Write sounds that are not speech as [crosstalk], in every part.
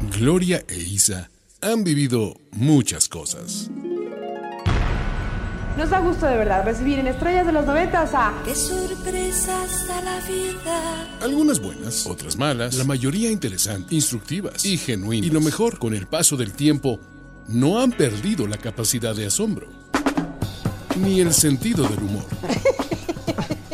Gloria e Isa han vivido muchas cosas. Nos da gusto de verdad recibir en Estrellas de los Noventas a... ¡Qué sorpresas da la vida! Algunas buenas, otras malas, la mayoría interesantes, instructivas y genuinas. Y lo mejor, con el paso del tiempo, no han perdido la capacidad de asombro, ni el sentido del humor.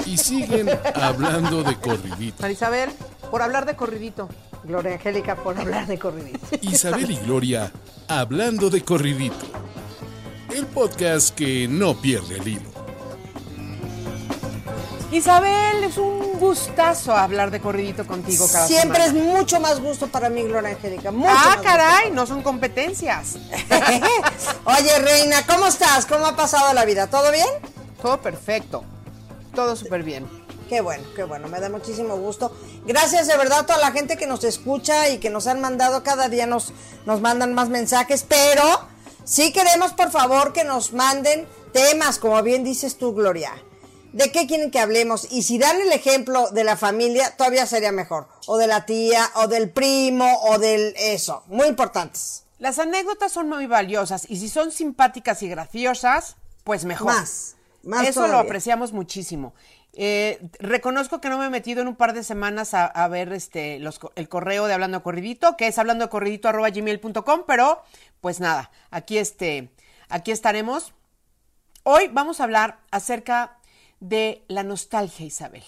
Y siguen hablando de corridito. Marisabel, por hablar de corridito. Gloria Angélica, por hablar de corridito. [laughs] Isabel y Gloria hablando de corridito. El podcast que no pierde el hilo. Isabel, es un gustazo hablar de corridito contigo cada Siempre es mucho más gusto para mí, Gloria Angélica. Mucho Ah, más caray, no son competencias. [laughs] [laughs] Oye, Reina, ¿cómo estás? ¿Cómo ha pasado la vida? ¿Todo bien? Todo perfecto. Todo súper bien. Qué bueno, qué bueno, me da muchísimo gusto. Gracias de verdad a toda la gente que nos escucha y que nos han mandado, cada día nos, nos mandan más mensajes, pero sí queremos por favor que nos manden temas, como bien dices tú, Gloria. ¿De qué quieren que hablemos? Y si dan el ejemplo de la familia, todavía sería mejor. O de la tía, o del primo, o del eso. Muy importantes. Las anécdotas son muy valiosas y si son simpáticas y graciosas, pues mejor. Más, más Eso lo apreciamos muchísimo. Eh, reconozco que no me he metido en un par de semanas a, ver este el correo de Hablando Corridito, que es hablando corridito gmail.com, pero pues nada, aquí este, aquí estaremos. Hoy vamos a hablar acerca de la nostalgia, Isabel.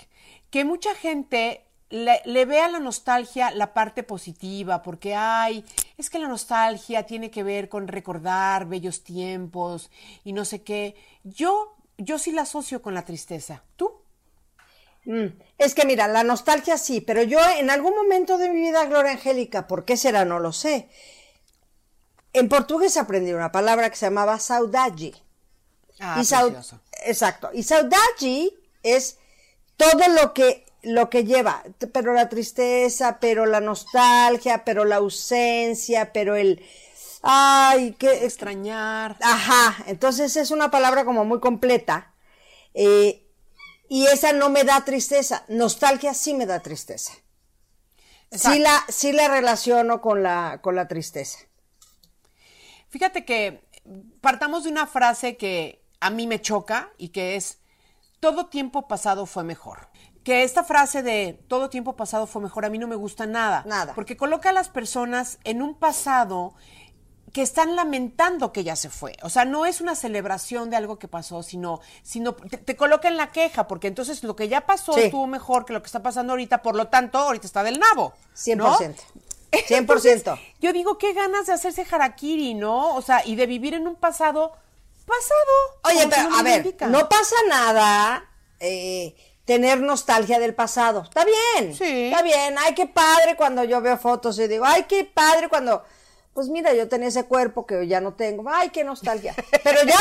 Que mucha gente le, le ve a la nostalgia la parte positiva, porque ay, es que la nostalgia tiene que ver con recordar bellos tiempos y no sé qué. Yo, yo sí la asocio con la tristeza. ¿Tú? Mm, Es que mira, la nostalgia sí, pero yo en algún momento de mi vida, Gloria Angélica, ¿por qué será? No lo sé. En portugués aprendí una palabra que se llamaba saudade. Ah, y sau- precioso. Exacto. Y saudade es todo lo que lo que lleva, pero la tristeza, pero la nostalgia, pero la ausencia, pero el ay, qué Extrañar. Ajá, entonces es una palabra como muy completa. eh, y esa no me da tristeza. Nostalgia sí me da tristeza. Sí la, sí la relaciono con la, con la tristeza. Fíjate que partamos de una frase que a mí me choca y que es, todo tiempo pasado fue mejor. Que esta frase de todo tiempo pasado fue mejor a mí no me gusta nada. Nada. Porque coloca a las personas en un pasado que están lamentando que ya se fue. O sea, no es una celebración de algo que pasó, sino, sino te, te coloca en la queja, porque entonces lo que ya pasó Sí. estuvo mejor que lo que está pasando ahorita, por lo tanto, ahorita está del nabo. ¿no? 100%. 100%. Entonces, yo digo, qué ganas de hacerse harakiri, ¿no? O sea, y de vivir en un pasado pasado. Oye, pero nombre a ver, indica. no pasa nada eh, tener nostalgia del pasado. Está bien. Sí. Está bien. Ay, qué padre cuando yo veo fotos y digo, ay, qué padre cuando. Pues mira, yo tenía ese cuerpo que ya no tengo. Ay, qué nostalgia. [laughs] Pero ya.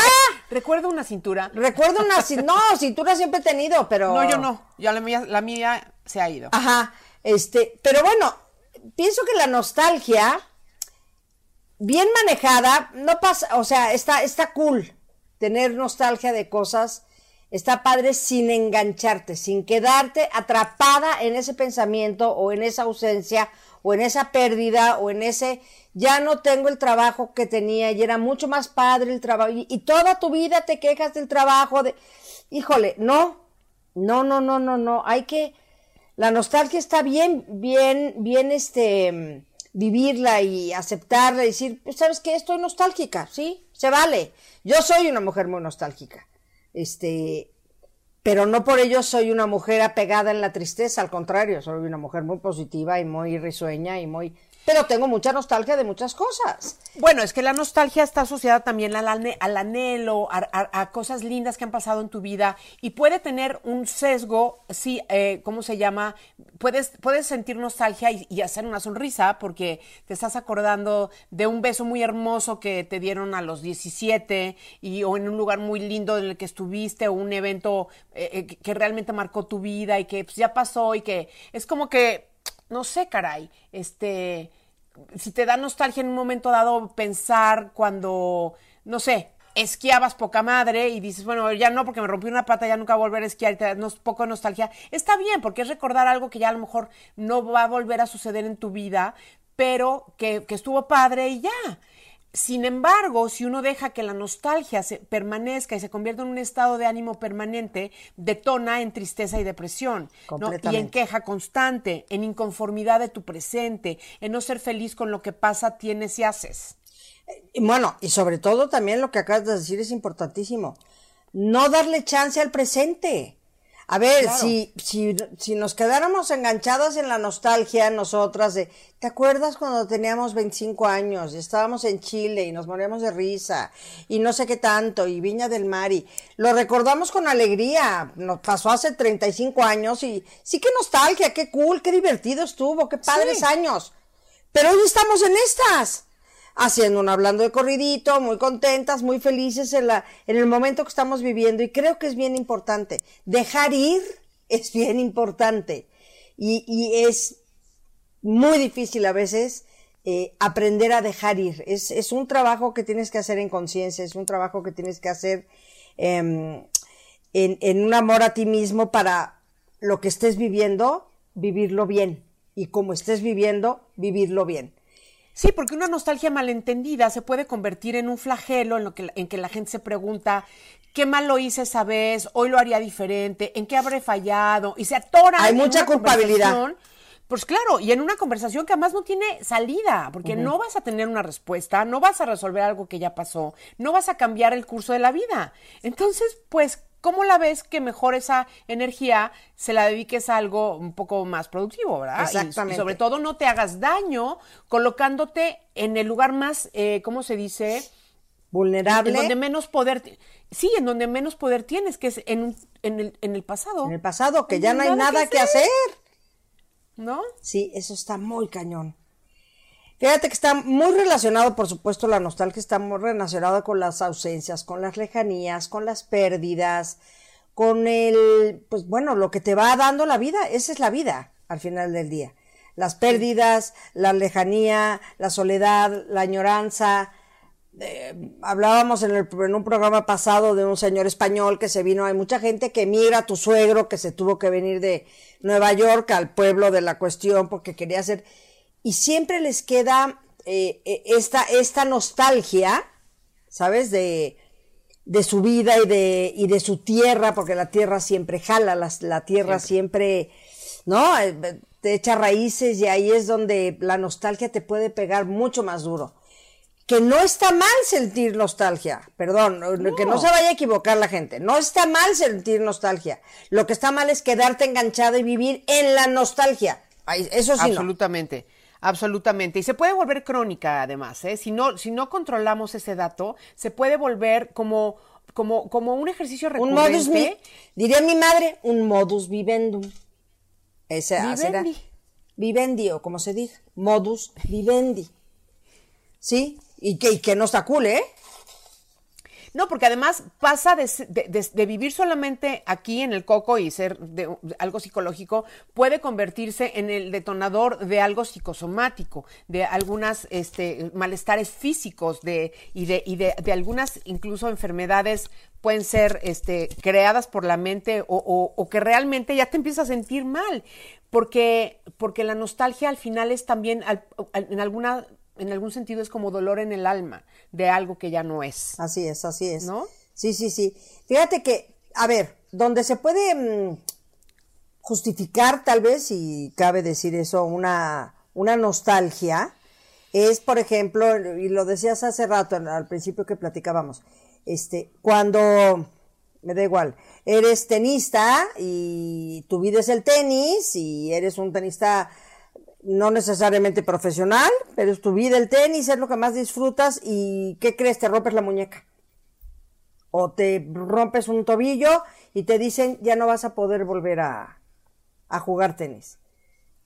Recuerdo una cintura. Recuerdo una. cin- No, cintura siempre he tenido, pero. No, yo no. Ya la mía, la mía se ha ido. Ajá. Este, pero bueno, pienso que la nostalgia, bien manejada, no pasa, o sea, está, está cool tener nostalgia de cosas, está padre sin engancharte, sin quedarte atrapada en ese pensamiento o en esa ausencia o en esa pérdida o en ese ya no tengo el trabajo que tenía y era mucho más padre el trabajo y, toda tu vida te quejas del trabajo de híjole, no, no, no, no, no, no, hay que la nostalgia está bien, bien, bien, este, vivirla y aceptarla y decir, pues, ¿sabes qué? Estoy nostálgica, ¿sí? Se vale. Yo soy una mujer muy nostálgica. Este, pero no por ello soy una mujer apegada en la tristeza, al contrario, soy una mujer muy positiva y muy risueña y muy... Pero tengo mucha nostalgia de muchas cosas. Bueno, es que la nostalgia está asociada también al, anhelo, a, a- cosas lindas que han pasado en tu vida y puede tener un sesgo, sí, eh, ¿cómo se llama? Puedes, puedes sentir nostalgia y, hacer una sonrisa porque te estás acordando de un beso muy hermoso que te dieron a los 17 y, o en un lugar muy lindo en el que estuviste o un evento eh, eh, que realmente marcó tu vida y que pues, ya pasó y que es como que no sé, caray, este, si te da nostalgia en un momento dado pensar cuando, no sé, esquiabas poca madre y dices, bueno, ya no porque me rompí una pata, ya nunca volver a esquiar y te da poco nostalgia, está bien porque es recordar algo que ya a lo mejor no va a volver a suceder en tu vida, pero que, que estuvo padre y ya. Sin embargo, si uno deja que la nostalgia se permanezca y se convierta en un estado de ánimo permanente, detona en tristeza y depresión, ¿no? y en queja constante, en inconformidad de tu presente, en no ser feliz con lo que pasa, tienes y haces. Bueno, y sobre todo también lo que acabas de decir es importantísimo, no darle chance al presente. A ver, si, si, si nos quedáramos enganchadas en la nostalgia nosotras de, ¿te acuerdas cuando teníamos 25 años y estábamos en Chile y nos moríamos de risa y no sé qué tanto y Viña del Mar y lo recordamos con alegría, nos pasó hace 35 años y sí que nostalgia, qué cool, qué divertido estuvo, qué padres años. Pero hoy estamos en estas haciendo un hablando de corridito, muy contentas, muy felices en, el momento que estamos viviendo y creo que es bien importante. Dejar ir es bien importante y, es muy difícil a veces eh, aprender a dejar ir. Es, un trabajo que tienes que hacer en conciencia, es un trabajo que tienes que hacer eh, en, en un amor a ti mismo para lo que estés viviendo, vivirlo bien. Y como estés viviendo, vivirlo bien. Sí, porque una nostalgia malentendida se puede convertir en un flagelo en lo que en que la gente se pregunta qué mal lo hice esa vez, hoy lo haría diferente, en qué habré fallado y se atora. Hay mucha culpabilidad. Pues claro, y en una conversación que además no tiene salida, porque no vas a tener una respuesta, no vas a resolver algo que ya pasó, no vas a cambiar el curso de la vida. Entonces, pues ¿Cómo la ves que mejor esa energía se la dediques a algo un poco más productivo, verdad? Exactamente. Y, sobre todo no te hagas daño colocándote en el lugar más, eh, ¿cómo se dice? Vulnerable. En donde menos poder, sí, en donde menos poder tienes, que es en, en, el, en el pasado. En el pasado, que ya no hay nada, que hacer. ¿No? Sí, eso está muy cañón. Fíjate que está muy relacionado, por supuesto, la nostalgia está muy relacionada con las ausencias, con las lejanías, con las pérdidas, con el, pues bueno, lo que te va dando la vida, esa es la vida al final del día. Las pérdidas, la lejanía, la soledad, la añoranza. Eh, hablábamos en, el, en un programa pasado de un señor español que se vino, hay mucha gente que mira a tu suegro que se tuvo que venir de Nueva York al pueblo de la cuestión porque quería hacer y siempre les queda eh, eh, esta, esta nostalgia, ¿sabes? De, de su vida y de, y de su tierra, porque la tierra siempre jala, la, la tierra siempre, ¿no? Eh, te echa raíces y ahí es donde la nostalgia te puede pegar mucho más duro. Que no está mal sentir nostalgia, perdón, que no se vaya a equivocar la gente, no está mal sentir nostalgia. Lo que está mal es quedarte enganchado y vivir en la nostalgia. Eso sí. Absolutamente. Absolutamente. Y se puede volver crónica, además. ¿eh? Si, no, si no controlamos ese dato, se puede volver como, como, como un ejercicio recurrente. Un modus vivendi. Diría mi madre, un modus vivendum. Ese vivendi. vivendi, o como se dice, modus vivendi. ¿Sí? Y que, y que no está cool, ¿eh? No, porque además pasa de, vivir solamente aquí en el coco y ser de, algo psicológico, puede convertirse en el detonador de algo psicosomático, de algunas este, malestares físicos de, y, de, y de, algunas incluso enfermedades pueden ser este, creadas por la mente o, que realmente ya te empiezas a sentir mal, porque, porque la nostalgia al final es también en alguna en algún sentido es como dolor en el alma de algo que ya no es. Así es, así es. ¿No? Sí, sí, sí. Fíjate que, a ver, donde se puede mm, justificar tal vez, si cabe decir eso, una, una nostalgia, es, por ejemplo, y lo decías hace rato, al principio que platicábamos, este, cuando, me da igual, eres tenista y tu vida es el tenis y eres un tenista no necesariamente profesional, pero es tu vida el tenis, es lo que más disfrutas y ¿qué crees? Te rompes la muñeca. O te rompes un tobillo y te dicen ya no vas a poder volver a, a jugar tenis.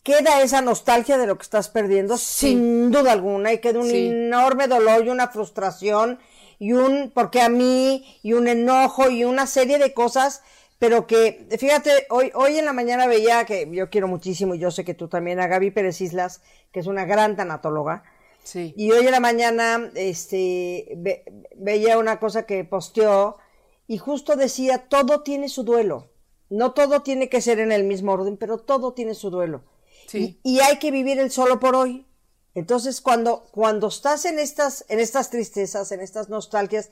Queda esa nostalgia de lo que estás perdiendo, sin duda alguna, y queda un enorme dolor y una frustración y un porque a mí y un enojo y una serie de cosas pero que, fíjate, hoy, hoy en la mañana veía que yo quiero muchísimo, y yo sé que tú también, a Gaby Pérez Islas, que es una gran tanatóloga. Sí. Y hoy en la mañana, este, veía una cosa que posteó, y justo decía, todo tiene su duelo. No todo tiene que ser en el mismo orden, pero todo tiene su duelo. Sí. Y, y hay que vivir el solo por hoy. Entonces, cuando, cuando estás en estas, en estas tristezas, en estas nostalgias,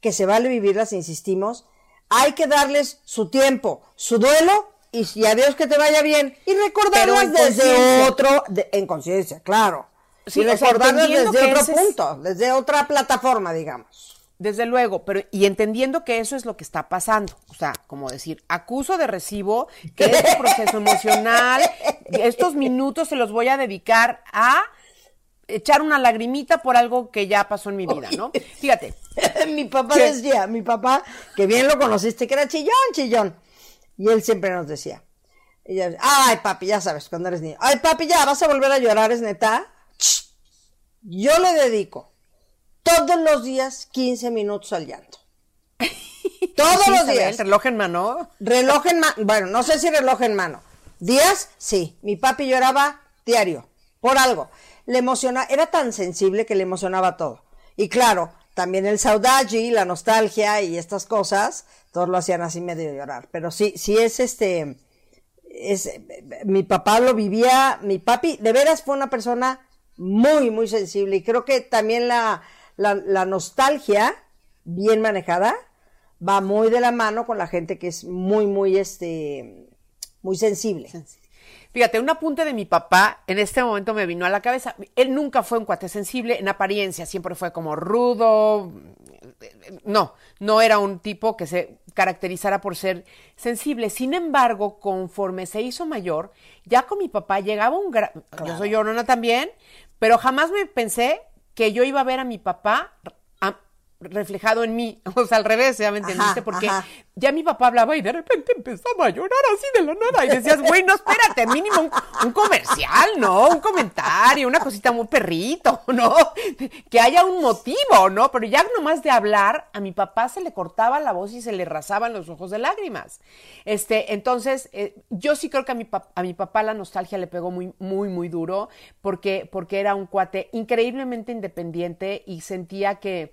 que se vale vivirlas, insistimos, hay que darles su tiempo, su duelo y, y a Dios que te vaya bien. Y recordarlas desde otro, de- en conciencia, claro. Sí, y recordarlas desde que otro es- punto, desde otra plataforma, digamos. Desde luego, pero y entendiendo que eso es lo que está pasando. O sea, como decir, acuso de recibo que este proceso emocional, estos minutos se los voy a dedicar a echar una lagrimita por algo que ya pasó en mi vida, ¿no? Fíjate, [laughs] mi papá ¿Qué? decía, mi papá, que bien lo conociste, que era chillón, chillón. Y él siempre nos decía, ay papi, ya sabes, cuando eres niño, ay papi, ya vas a volver a llorar, es neta. Yo le dedico todos los días 15 minutos al llanto. [laughs] Todos sí, los Isabel, días. reloj en mano. Reloj en mano, bueno, no sé si reloj en mano. ¿Días? Sí. Mi papi lloraba diario, por algo. Le emociona, era tan sensible que le emocionaba todo. Y claro, también el saudade, la nostalgia y estas cosas, todos lo hacían así medio llorar. Pero sí, sí es este, es, mi papá lo vivía, mi papi de veras fue una persona muy, muy sensible. Y creo que también la, la, la nostalgia, bien manejada, va muy de la mano con la gente que es muy, muy, este, muy sensible. Fíjate, un apunte de mi papá en este momento me vino a la cabeza. Él nunca fue un cuate sensible en apariencia, siempre fue como rudo. No, no era un tipo que se caracterizara por ser sensible. Sin embargo, conforme se hizo mayor, ya con mi papá llegaba un gran... Yo soy llorona también, pero jamás me pensé que yo iba a ver a mi papá reflejado en mí. [laughs] O sea, al revés, ¿ya me entendiste? Ajá, Porque ajá. ya mi papá hablaba y de repente empezaba a llorar así de la nada. Y decías, güey, no, espérate, mínimo un, un comercial, ¿no? Un comentario, una cosita muy perrito, [laughs] ¿no? Que haya un motivo, ¿no? Pero ya nomás de hablar, a mi papá se le cortaba la voz y se le rasaban los ojos de lágrimas. Este, entonces, eh, yo sí creo que a mi, a mi papá la nostalgia le pegó muy, muy, muy duro, porque, porque era un cuate increíblemente independiente y sentía que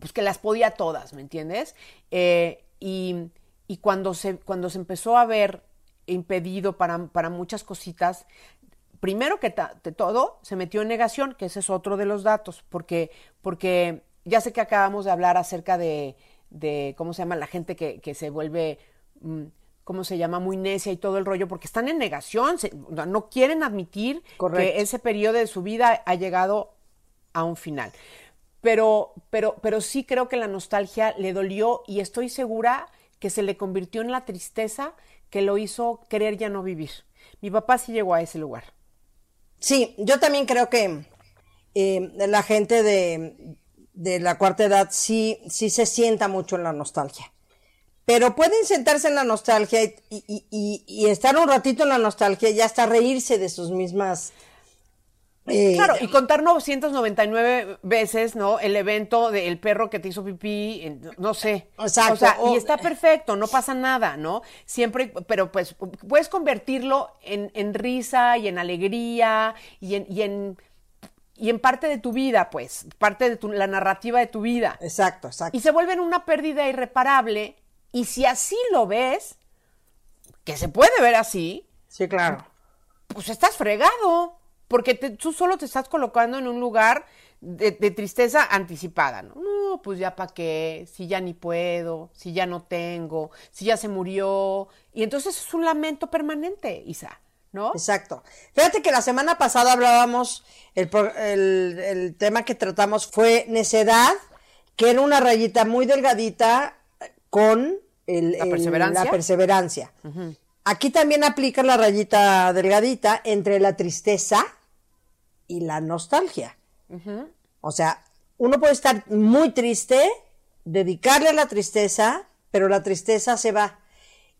pues que las podía todas, ¿me entiendes? Eh, y y cuando, se, cuando se empezó a ver impedido para, para muchas cositas, primero que de todo, se metió en negación, que ese es otro de los datos, porque, porque ya sé que acabamos de hablar acerca de, de ¿cómo se llama? La gente que, que se vuelve, mm, ¿cómo se llama? Muy necia y todo el rollo, porque están en negación, se- no quieren admitir Correcto. que ese periodo de su vida ha llegado a un final. Pero, pero, pero sí creo que la nostalgia le dolió y estoy segura que se le convirtió en la tristeza que lo hizo querer ya no vivir. Mi papá sí llegó a ese lugar. Sí, yo también creo que eh, la gente de, de la cuarta edad sí, sí se sienta mucho en la nostalgia. Pero pueden sentarse en la nostalgia y, y- estar un ratito en la nostalgia y hasta reírse de sus mismas... eh, Claro, y contar 999 veces, ¿no? El evento del perro que te hizo pipí, no sé. Exacto, O sea, o- y está perfecto, no pasa nada, ¿no? Siempre, pero pues puedes convertirlo en, en risa y en alegría y en, y en y en parte de tu vida, pues, parte de tu- la narrativa de tu vida. Exacto, exacto. Y se vuelven una pérdida irreparable. Y si así lo ves, que se puede ver así, Sí, claro. pues estás fregado, porque te- tú solo te estás colocando en un lugar de, de tristeza anticipada, ¿no? No, pues ya para qué, si ya ni puedo, si ya no tengo, si ya se murió. Y entonces es un lamento permanente, Isa, ¿no? Exacto. Fíjate que la semana pasada hablábamos, el, el- el tema que tratamos fue necedad, que era una rayita muy delgadita con el- ¿La el- perseverancia? la perseverancia. Aquí también aplica la rayita delgadita entre la tristeza y la nostalgia. O sea, uno puede estar muy triste, dedicarle a la tristeza, pero la tristeza se va.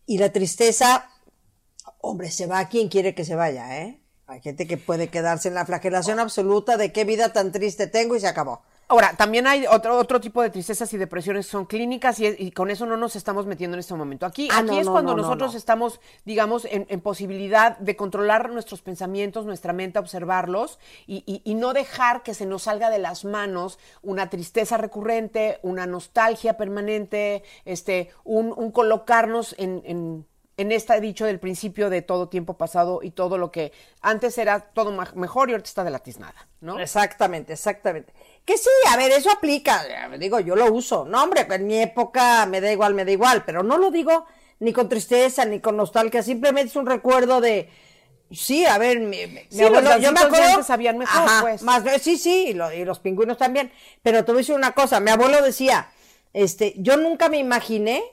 Y la tristeza Hombre, se va quien quiere que se vaya, ¿eh? Hay gente que puede quedarse en la flagelación absoluta de qué vida tan triste tengo y se acabó. Ahora, también hay otro, otro tipo de tristezas y depresiones son clínicas y, y con eso no nos estamos metiendo en este momento. Aquí, Ah, aquí no, es no, cuando no, no, nosotros no. estamos, digamos, en, en posibilidad de controlar nuestros pensamientos, nuestra mente, observarlos y, y- y no dejar que se nos salga de las manos una tristeza recurrente, una nostalgia permanente, este, un, un colocarnos en, en- en este dicho del principio de todo tiempo pasado y todo lo que antes era todo mejor y ahorita está de la tiznada, ¿no? Exactamente, exactamente. Que sí, a ver, eso aplica. Digo, yo lo uso. No, hombre, en mi época me da igual, me da igual, pero no lo digo ni con tristeza ni con nostalgia, simplemente es un recuerdo de. Sí, a ver, mi, mi Sí, los abuelo- yo me acuerdo. sabían mejor, pues. Más, sí, sí, y, lo- y los pingüinos también. Pero te voy a decir una cosa, mi abuelo decía, este, yo nunca me imaginé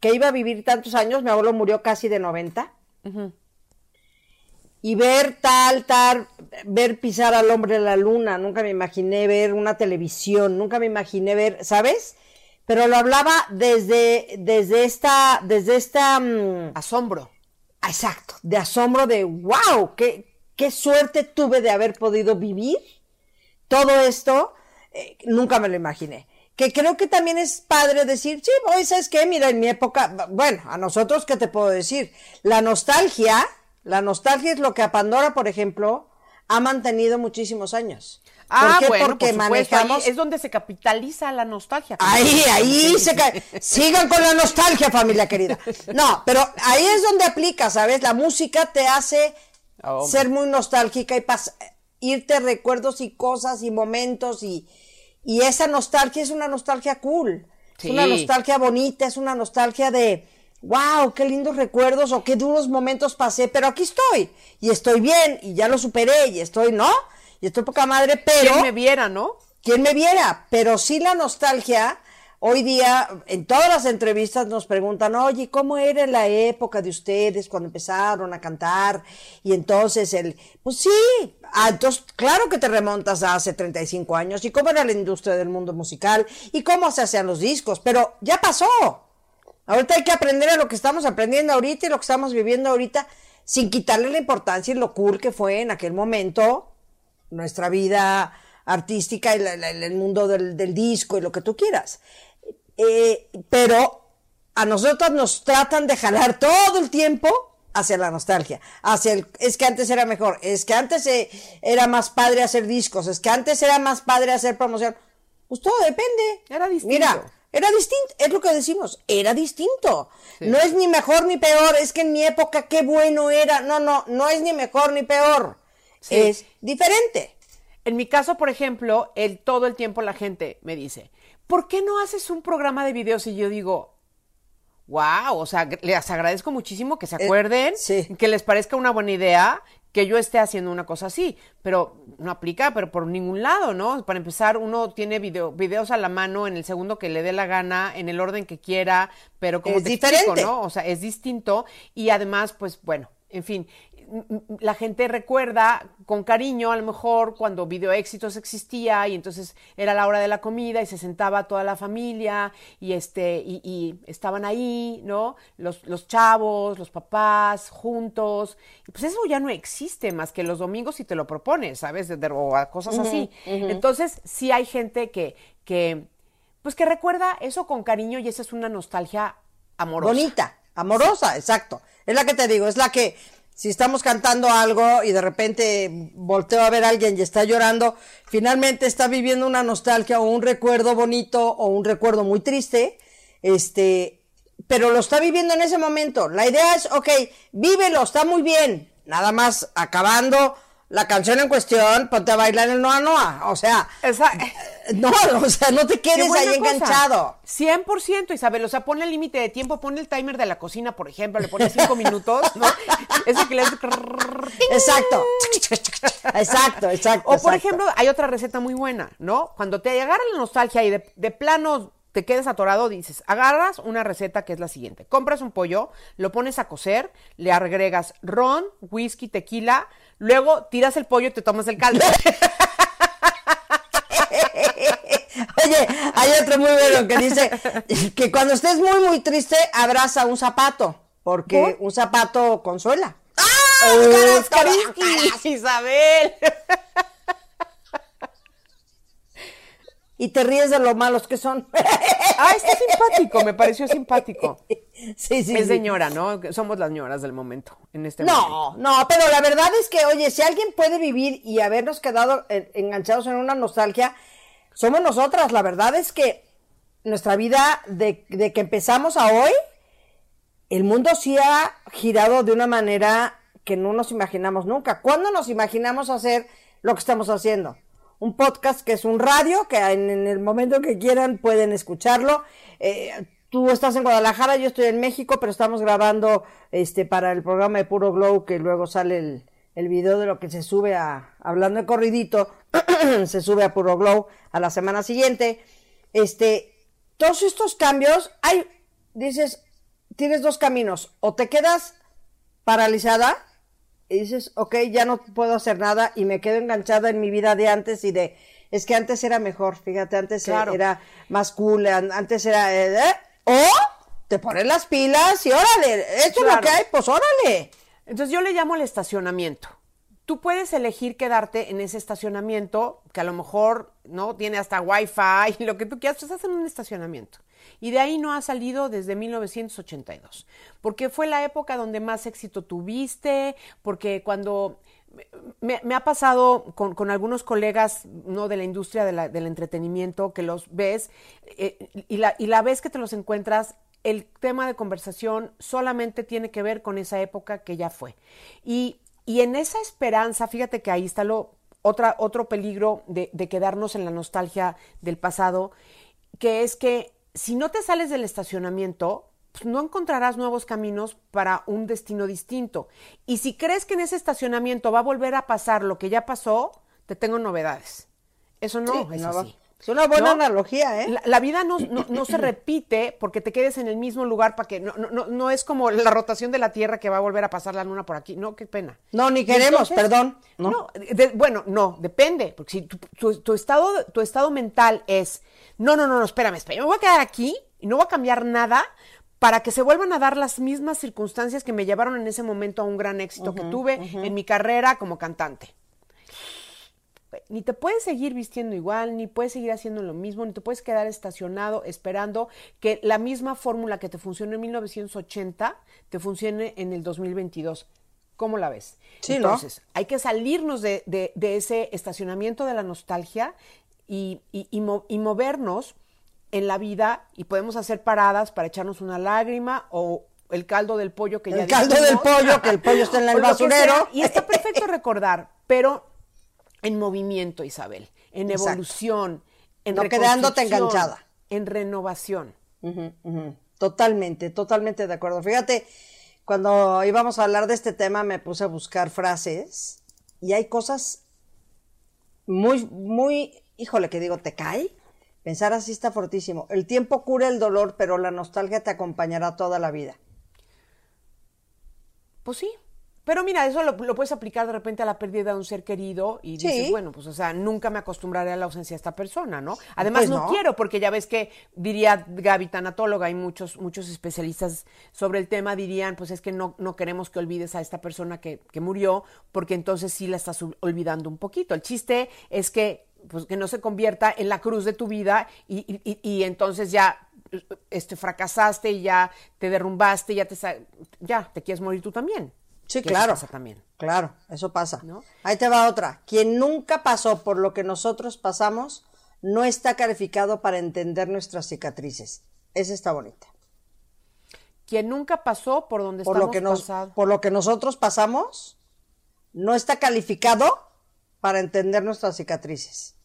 que iba a vivir tantos años, mi abuelo murió casi de 90 y ver tal, tal, ver pisar al hombre en la luna, nunca me imaginé ver una televisión, nunca me imaginé ver, ¿sabes? Pero lo hablaba desde, desde esta, desde esta, mm, Asombro. exacto, de asombro de, wow, qué, qué suerte tuve de haber podido vivir todo esto, eh, nunca me lo imaginé. Que creo que también es padre decir, sí, oye, ¿sabes qué? Mira, en mi época, bueno, a nosotros, ¿qué te puedo decir? La nostalgia, la nostalgia es lo que a Pandora, por ejemplo, ha mantenido muchísimos años. Ah, ¿Por qué? bueno, Porque por ahí manejamos... es donde se capitaliza la nostalgia. Ahí, ahí se cae. Sigan con la nostalgia, familia querida. No, pero ahí es donde aplica, ¿sabes? La música te hace Ah, ser muy nostálgica y pas- irte recuerdos y cosas y momentos y, y esa nostalgia es una nostalgia cool. Sí. Es una nostalgia bonita, es una nostalgia de wow, qué lindos recuerdos o qué duros momentos pasé, pero aquí estoy y estoy bien y ya lo superé y estoy, ¿no? Y estoy poca madre, pero ¿Quién me viera, no? quien me viera, pero sí la nostalgia. Hoy día, en todas las entrevistas nos preguntan, oye, ¿cómo era la época de ustedes cuando empezaron a cantar? Y entonces el, pues sí, ah, entonces claro que te remontas a hace 35 años y cómo era la industria del mundo musical y cómo se hacían los discos, pero ya pasó. Ahorita hay que aprender a lo que estamos aprendiendo ahorita y lo que estamos viviendo ahorita sin quitarle la importancia y lo cool que fue en aquel momento nuestra vida artística y la- la- el mundo del, del disco y lo que tú quieras. Eh, pero a nosotros nos tratan de jalar todo el tiempo hacia la nostalgia, hacia el, es que antes era mejor, es que antes eh, era más padre hacer discos, es que antes era más padre hacer promoción. Pues todo depende. Era distinto. Mira, era distinto, es lo que decimos, era distinto. No es ni mejor ni peor, es que en mi época qué bueno era. No, no, no es ni mejor ni peor. Sí. Es diferente. En mi caso, por ejemplo, el, todo el tiempo la gente me dice, ¿por qué no haces un programa de videos? Y yo digo, wow, o sea, les agradezco muchísimo que se acuerden, sí. que les parezca una buena idea que yo esté haciendo una cosa así, pero no aplica, pero por ningún lado, ¿no? Para empezar, uno tiene video, videos a la mano en el segundo que le dé la gana, en el orden que quiera, pero como Es te explico. ¿no? O sea, es distinto y además, pues bueno, en fin, la gente recuerda con cariño a lo mejor cuando Video Éxitos existía y entonces era la hora de la comida y se sentaba toda la familia y este y, y estaban ahí, ¿no? Los, los chavos, los papás juntos. Y pues eso ya no existe más que los domingos si te lo propones, ¿sabes? De- de- o a cosas así. Entonces, sí hay gente que que pues que recuerda eso con cariño y esa es una nostalgia amorosa. Bonita, amorosa, exacto. Es la que te digo, es la que si estamos cantando algo y de repente volteo a ver a alguien y está llorando, finalmente está viviendo una nostalgia o un recuerdo bonito o un recuerdo muy triste, este, pero lo está viviendo en ese momento. La idea es, ok, vívelo, está muy bien. Nada más acabando la canción en cuestión, ponte a bailar el Noa Noa. O sea, Esa- [laughs] no, o sea, no te quedes ahí cosa. enganchado. 100%, Isabel. O sea, pone el límite de tiempo, pone el timer de la cocina, por ejemplo, le pone cinco minutos, ¿no? [laughs] Ese que le hace... Exacto. Exacto, exacto. O, por exacto. ejemplo, hay otra receta muy buena, ¿no? Cuando te agarra la nostalgia y de, de plano te quedas atorado, dices, agarras una receta que es la siguiente. Compras un pollo, lo pones a cocer, le agregas ron, whisky, tequila, luego tiras el pollo y te tomas el caldo. [laughs] Oye, hay otro muy bueno que dice que cuando estés muy, muy triste, abraza un zapato, porque un zapato consuela. ¡Ah! Isqui, [laughs] Isabel. Y te ríes de lo malos que son. [laughs] Ah, está simpático, me pareció simpático. [laughs] Sí, sí. Es señora, ¿no? Somos las ñoras del momento, en este momento. No, no, pero la verdad es que, oye, si alguien puede vivir y habernos quedado enganchados en una nostalgia, somos nosotras. La verdad es que nuestra vida, de, de que empezamos a hoy, el mundo sí ha girado de una manera que no nos imaginamos nunca. ¿Cuándo nos imaginamos hacer lo que estamos haciendo? Un podcast que es un radio, que en, el momento que quieran pueden escucharlo. Eh, tú estás en Guadalajara, yo estoy en México, pero estamos grabando este para el programa de Puro Glow, que luego sale el, el video de lo que se sube a, hablando de corridito, [clears throat] se sube a Puro Glow a la semana siguiente. Este, todos estos cambios, hay, dices, tienes dos caminos, o te quedas paralizada y dices, ok, ya no puedo hacer nada y me quedo enganchada en mi vida de antes y de, es que antes era mejor, fíjate, antes era más cool, antes era, eh, eh, o te pones las pilas y órale, esto es lo que hay, pues órale. Entonces yo le llamo el estacionamiento. Tú puedes elegir quedarte en ese estacionamiento, que a lo mejor no tiene hasta wifi y lo que tú quieras, pues estás en un estacionamiento. Y de ahí no ha salido desde 1982, porque fue la época donde más éxito tuviste, porque cuando me, ha pasado con, algunos colegas no de la industria del entretenimiento que los ves eh, y, la, y la vez que te los encuentras el tema de conversación solamente tiene que ver con esa época que ya fue. Y, en esa esperanza, fíjate que ahí está lo, otro peligro de, quedarnos en la nostalgia del pasado, que es que si no te sales del estacionamiento, pues no encontrarás nuevos caminos para un destino distinto. Y si crees que en ese estacionamiento va a volver a pasar lo que ya pasó, te tengo novedades. Eso no es así. Es una buena analogía, ¿eh? La, vida no, no, se repite porque te quedes en el mismo lugar para que no, no, no es como la rotación de la Tierra que va a volver a pasar la luna por aquí. No, qué pena. No, ni queremos, perdón. No, bueno, no, depende. Porque si tu, estado, tu estado mental es, no, no, no, no, espérame, espérame, me voy a quedar aquí y no voy a cambiar nada para que se vuelvan a dar las mismas circunstancias que me llevaron en ese momento a un gran éxito que tuve en mi carrera como cantante ni te puedes seguir vistiendo igual, ni puedes seguir haciendo lo mismo, ni te puedes quedar estacionado esperando que la misma fórmula que te funcionó en 1980 te funcione en el 2022. ¿Cómo la ves? Sí, Entonces, hay que salirnos de, ese estacionamiento de la nostalgia y, movernos en la vida y podemos hacer paradas para echarnos una lágrima o el caldo del pollo que ya El caldo del pollo, que el pollo está en el [laughs] basurero. Y está perfecto recordar, pero en movimiento, Isabel, en evolución, en no quedándote enganchada. En renovación. Totalmente, totalmente de acuerdo. Fíjate, cuando íbamos a hablar de este tema me puse a buscar frases y hay cosas muy, muy, híjole, que digo, ¿te cae? Pensar así está fortísimo. El tiempo cura el dolor, pero la nostalgia te acompañará toda la vida. Pues sí, pero mira, eso lo, puedes aplicar de repente a la pérdida de un ser querido y dices, bueno, pues o sea, nunca me acostumbraré a la ausencia de esta persona, ¿no? Además, pues no. quiero, porque ya ves que diría Gaby, tanatóloga, y muchos, muchos especialistas sobre el tema dirían, pues es que no, no queremos que olvides a esta persona que, que murió, porque entonces sí la estás olvidando un poquito. El chiste es que, pues, que no se convierta en la cruz de tu vida y, y, y entonces ya este, fracasaste y ya te derrumbaste, ya te, ya te quieres morir tú también. Sí, claro. también. Claro, eso pasa. Ahí te va otra. Quien nunca pasó por lo que nosotros pasamos no está calificado para entender nuestras cicatrices. Esa está bonita. Quien nunca pasó por donde por lo que nos, Por lo que nosotros pasamos, no está calificado para entender nuestras cicatrices.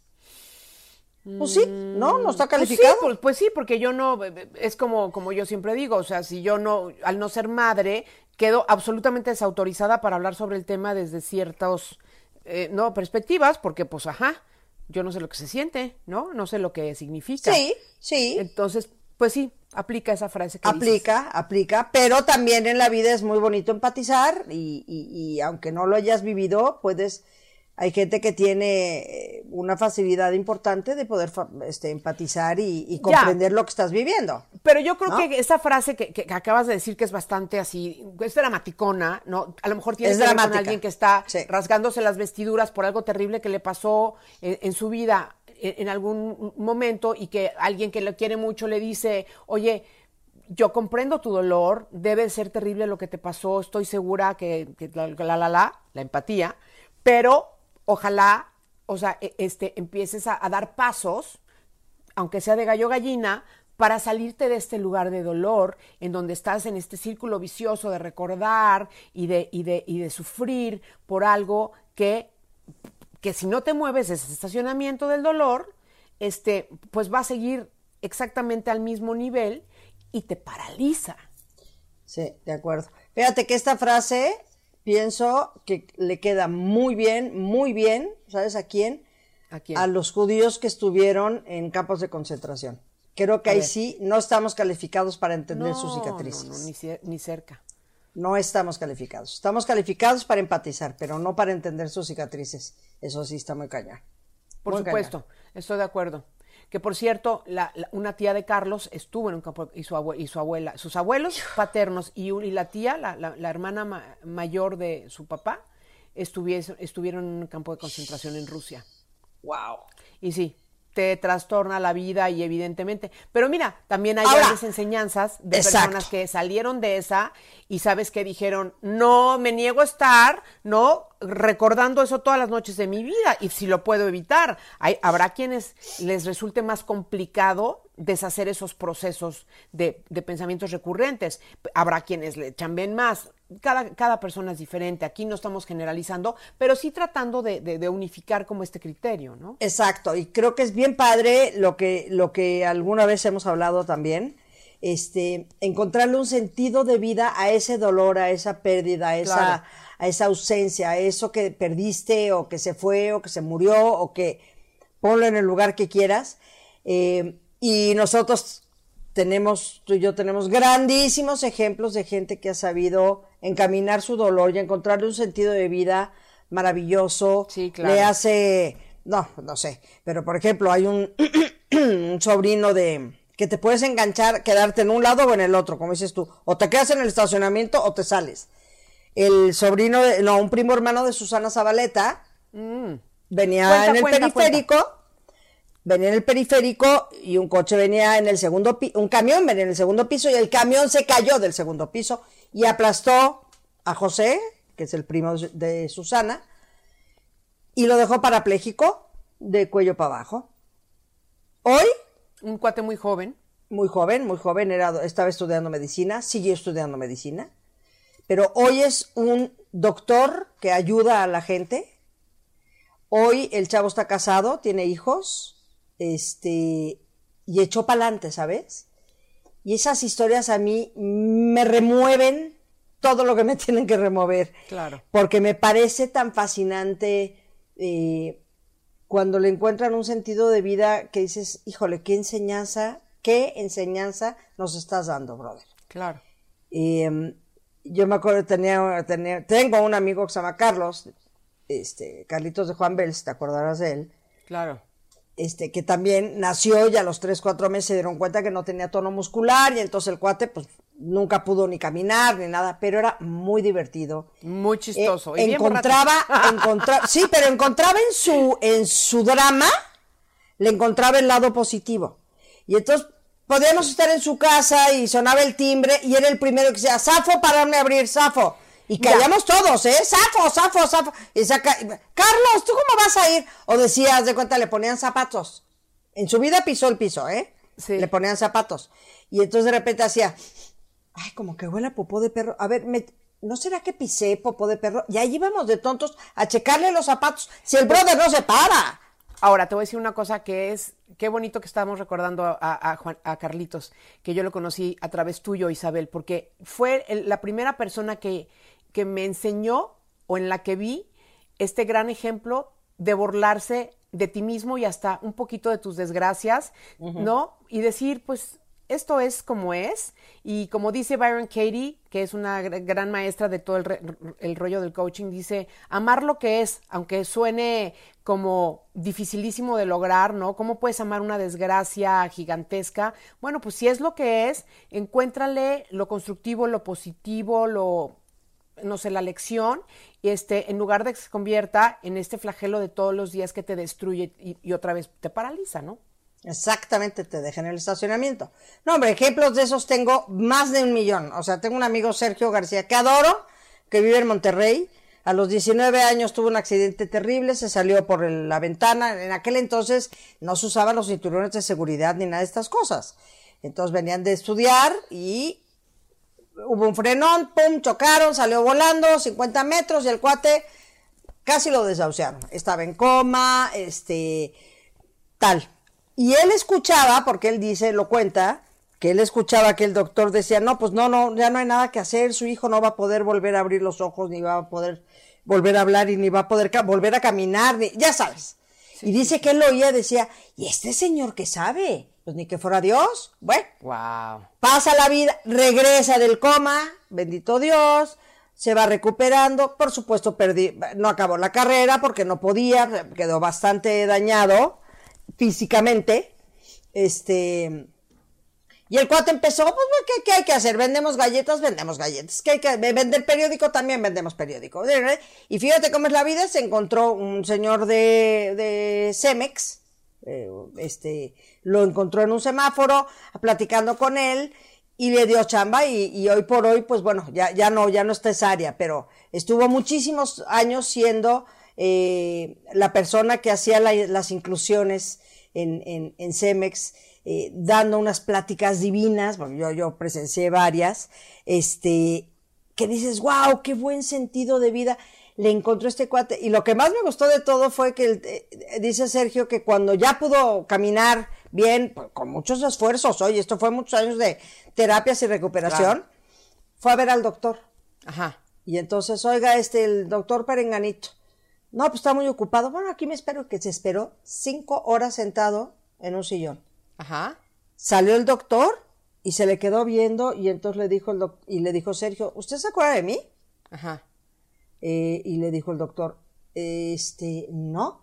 Pues sí, ¿no? ¿No está pues calificado? Pues sí, pues, sí, porque yo no, es como, como yo siempre digo, o sea, si yo no, al no ser madre, quedo absolutamente desautorizada para hablar sobre el tema desde ciertas, eh, no, perspectivas, porque pues, ajá, yo no sé lo que se siente, ¿no? No sé lo que significa. Sí, sí. Entonces, pues sí, aplica esa frase que Aplica, aplica, pero también en la vida es muy bonito empatizar y, y aunque no lo hayas vivido, puedes hay gente que tiene eh, una facilidad importante de poder este, empatizar y, comprender lo que estás viviendo. Pero yo creo que esa frase que, acabas de decir que es bastante así, es dramaticona, ¿no? A lo mejor tienes que ver con alguien que está rasgándose las vestiduras por algo terrible que le pasó en, su vida en, algún momento y que alguien que lo quiere mucho le dice, oye, yo comprendo tu dolor, debe ser terrible lo que te pasó, estoy segura que, la, la, la, la, la empatía, pero ojalá, o sea, e, este, empieces a, dar pasos, aunque sea de gallo gallina, para salirte de este lugar de dolor, en donde estás en este círculo vicioso de recordar y de, y de, y de sufrir por algo que, que si no te mueves de ese estacionamiento del dolor, este, pues va a seguir exactamente al mismo nivel y te paraliza. Sí, de acuerdo. Fíjate que esta frase pienso que le queda muy bien, muy bien, ¿sabes a quién? ¿A quién? A los judíos que estuvieron en campos de concentración. Creo que A ahí ver. sí no estamos calificados para entender No, sus cicatrices. No, no, ni, cer- ni cerca. No estamos calificados. Estamos calificados para empatizar, pero no para entender sus cicatrices. Eso sí está muy cañón. Por Muy supuesto, estoy de acuerdo. Que por cierto, la- la- una tía de Carlos estuvo en un campo y su, abue- y su abuela, sus abuelos [laughs] paternos y, un- y la tía, la, la- la hermana ma- mayor de su papá, estuvieron en un campo de concentración en Rusia. Wow. Y sí, te trastorna la vida y evidentemente. Pero mira, también hay Ahora, grandes enseñanzas de exacto. personas que salieron de esa y sabes que dijeron, no, me niego a estar, no, recordando eso todas las noches de mi vida y si lo puedo evitar. Hay, habrá quienes les resulte más complicado deshacer esos procesos de, de pensamientos recurrentes. Habrá quienes le chamben más. Cada, cada persona es diferente. Aquí no estamos generalizando, pero sí tratando de, de- de unificar como este criterio, ¿no? Exacto, y creo que es bien padre lo que, lo que alguna vez hemos hablado también, este, encontrarle un sentido de vida a ese dolor, a esa pérdida, a esa, Claro. a esa ausencia, a eso que perdiste o que se fue o que se murió o que ponlo en el lugar que quieras. Eh, y nosotros tenemos, tú y yo tenemos grandísimos ejemplos de gente que ha sabido encaminar su dolor y encontrarle un sentido de vida maravilloso. Sí, claro. Le hace, no, no sé, pero por ejemplo hay un, [clears throat] un sobrino de que te puedes enganchar, quedarte en un lado o en el otro, como dices tú, o te quedas en el estacionamiento o te sales. El sobrino, de, no, un primo hermano de Susana Zabaleta venía Cuenta, en el cuenta, periférico, venía en el periférico y un coche venía en el segundo piso, un camión venía en el segundo piso y el camión se cayó del segundo piso y aplastó a José, que es el primo de- Susana, y lo dejó parapléjico de cuello para abajo. Hoy, Un cuate muy joven. muy joven, muy joven, era, estaba estudiando medicina, siguió estudiando medicina, pero hoy es un doctor que ayuda a la gente. Hoy el chavo está casado, tiene hijos, este, y echó para adelante, ¿sabes? Y esas historias a mí me remueven todo lo que me [laughs] tienen que remover. Claro. Porque me parece tan fascinante eh, cuando le encuentran un sentido de vida que dices, híjole, qué enseñanza, qué enseñanza nos estás dando, brother. Claro. Y, em, yo me acuerdo, tenía, tenía, tengo un amigo que se llama Carlos, este, Carlitos de Juan Bels, te acordarás de él, Claro. Este, que también nació y a los 3, 4 meses se dieron cuenta que no tenía tono muscular y entonces el cuate pues nunca pudo ni caminar ni nada, pero era muy divertido. Muy chistoso. Eh, y encontraba, [laughs] sí, pero encontraba en su, en su drama, le encontraba el lado positivo. Y entonces podíamos estar en su casa y sonaba el timbre y era el primero que decía, Safo, pararme a abrir, Safo. Y Ya. callamos todos, ¿eh? Safo, Safo, Safo. Y saca, Carlos, ¿tú cómo vas a ir? O decías, de cuenta, le ponían zapatos. En su vida pisó el piso, ¿eh? Sí. Le ponían zapatos. Y entonces de repente hacía, ay, como que huele a popó de perro. A ver, me- ¿no será que pisé popó de perro? Y ahí íbamos de tontos a checarle los zapatos. Si el brother no se para. Ahora, te voy a decir una cosa que es, qué bonito que estamos recordando a, a Juan- a Carlitos, que yo lo conocí a través tuyo, Isabel, porque fue el- la primera persona que, que me enseñó o en la que vi este gran ejemplo de burlarse de ti mismo y hasta un poquito de tus desgracias, ¿no? Y decir, pues, esto es como es. Y como dice Byron Katie, que es una gr- gran maestra de todo el, re- el rollo del coaching, dice, amar lo que es, aunque suene como dificilísimo de lograr, ¿no? ¿Cómo puedes amar una desgracia gigantesca? Bueno, pues si es lo que es, encuéntrale lo constructivo, lo positivo, lo, no sé, la lección, y este, en lugar de que se convierta en este flagelo de todos los días que te destruye y, y otra vez te paraliza, ¿no? Exactamente, te dejan en el estacionamiento. No, hombre, ejemplos de esos tengo más de un millón. O sea, tengo un amigo Sergio García que adoro, que vive en Monterrey. A los 19 años tuvo un accidente terrible, se salió por la ventana. En aquel entonces no se usaban los cinturones de seguridad ni nada de estas cosas. Entonces venían de estudiar y hubo un frenón, pum, chocaron, salió volando 50 metros y el cuate casi lo desahuciaron. Estaba en coma, este, tal. Y él escuchaba, porque él dice, lo cuenta, que él escuchaba que el doctor decía, no, pues no, no, ya no hay nada que hacer, su hijo no va a poder volver a abrir los ojos, ni va a poder volver a hablar y ni va a poder volver a caminar, ni, ya sabes. y dice que él lo oía, decía, ¿y este señor qué sabe? Pues ni que fuera Dios. Bueno, Wow. pasa la vida, regresa del coma, bendito Dios, se va recuperando. Por supuesto, perdí, no acabó la carrera porque no podía, quedó bastante dañado físicamente. Este. Y el cuate empezó, pues, ¿qué, qué hay que hacer? Vendemos galletas, vendemos galletas. ¿Qué hay que vender periódico? También vendemos periódico. Y fíjate cómo es la vida, se encontró un señor de, de Cemex, eh, este, lo encontró en un semáforo, platicando con él, y le dio chamba, y, y hoy por hoy, pues bueno, ya, ya no, ya no está esa área, pero estuvo muchísimos años siendo eh, la persona que hacía la- las inclusiones en, en, en Cemex, eh, dando unas pláticas divinas, porque yo, yo presencié varias, este, que dices, wow, qué buen sentido de vida le encontró este cuate. Y lo que más me gustó de todo fue que, el- eh, dice Sergio, que cuando ya pudo caminar bien, pues, con muchos esfuerzos, oye, esto fue muchos años de terapias y recuperación, fue a ver al doctor. Ajá. Y entonces, oiga, este, el doctor Perenganito. No, pues está muy ocupado. Bueno, aquí me espero que se esperó cinco horas sentado en un sillón. Ajá. Salió el doctor y se le quedó viendo y entonces le dijo el doc- y le dijo Sergio, ¿usted se acuerda de mí? Ajá. Eh, y le dijo el doctor, este, no.